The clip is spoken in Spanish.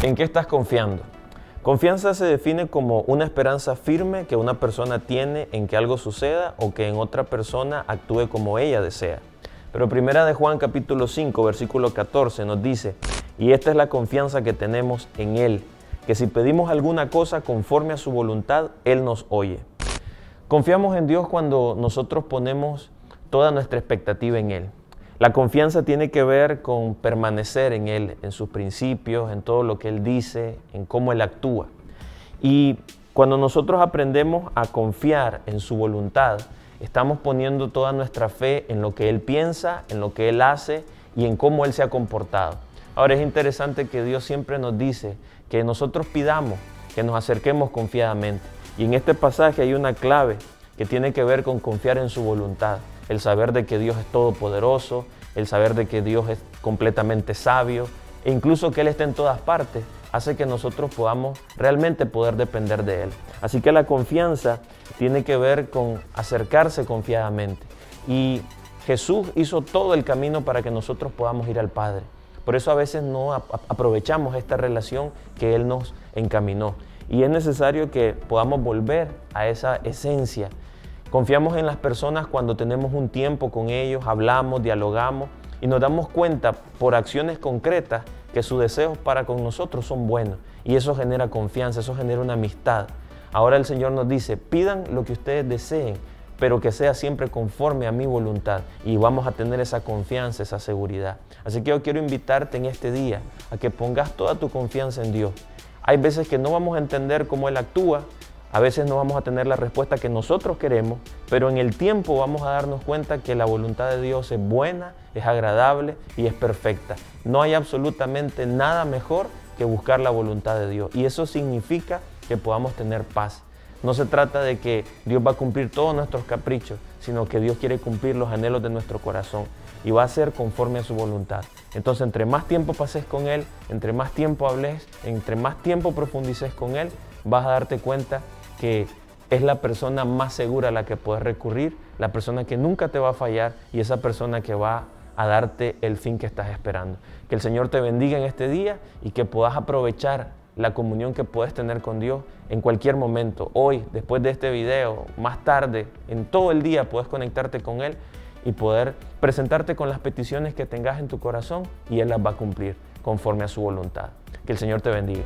¿En qué estás confiando? Confianza se define como una esperanza firme que una persona tiene en que algo suceda o que en otra persona actúe como ella desea. Pero primera de Juan capítulo 5 versículo 14 nos dice, y esta es la confianza que tenemos en Él, que si pedimos alguna cosa conforme a su voluntad, Él nos oye. Confiamos en Dios cuando nosotros ponemos toda nuestra expectativa en Él. La confianza tiene que ver con permanecer en Él, en sus principios, en todo lo que Él dice, en cómo Él actúa. Y cuando nosotros aprendemos a confiar en su voluntad, estamos poniendo toda nuestra fe en lo que Él piensa, en lo que Él hace y en cómo Él se ha comportado. Ahora es interesante que Dios siempre nos dice que nosotros pidamos, que nos acerquemos confiadamente. Y en este pasaje hay una clave que tiene que ver con confiar en su voluntad el saber de que Dios es todopoderoso, el saber de que Dios es completamente sabio e incluso que Él está en todas partes, hace que nosotros podamos realmente poder depender de Él. Así que la confianza tiene que ver con acercarse confiadamente. Y Jesús hizo todo el camino para que nosotros podamos ir al Padre. Por eso a veces no aprovechamos esta relación que Él nos encaminó. Y es necesario que podamos volver a esa esencia Confiamos en las personas cuando tenemos un tiempo con ellos, hablamos, dialogamos y nos damos cuenta por acciones concretas que sus deseos para con nosotros son buenos. Y eso genera confianza, eso genera una amistad. Ahora el Señor nos dice, pidan lo que ustedes deseen, pero que sea siempre conforme a mi voluntad. Y vamos a tener esa confianza, esa seguridad. Así que yo quiero invitarte en este día a que pongas toda tu confianza en Dios. Hay veces que no vamos a entender cómo Él actúa, a veces no vamos a tener la respuesta que nosotros queremos, pero en el tiempo vamos a darnos cuenta que la voluntad de Dios es buena, es agradable y es perfecta. No hay absolutamente nada mejor que buscar la voluntad de Dios. Y eso significa que podamos tener paz. No se trata de que Dios va a cumplir todos nuestros caprichos, sino que Dios quiere cumplir los anhelos de nuestro corazón y va a ser conforme a su voluntad. Entonces, entre más tiempo pases con Él, entre más tiempo hables, entre más tiempo profundices con Él, vas a darte cuenta que es la persona más segura a la que puedes recurrir, la persona que nunca te va a fallar y esa persona que va a darte el fin que estás esperando. Que el Señor te bendiga en este día y que puedas aprovechar la comunión que puedes tener con Dios en cualquier momento. Hoy, después de este video, más tarde, en todo el día puedes conectarte con Él y poder presentarte con las peticiones que tengas en tu corazón y Él las va a cumplir conforme a su voluntad. Que el Señor te bendiga.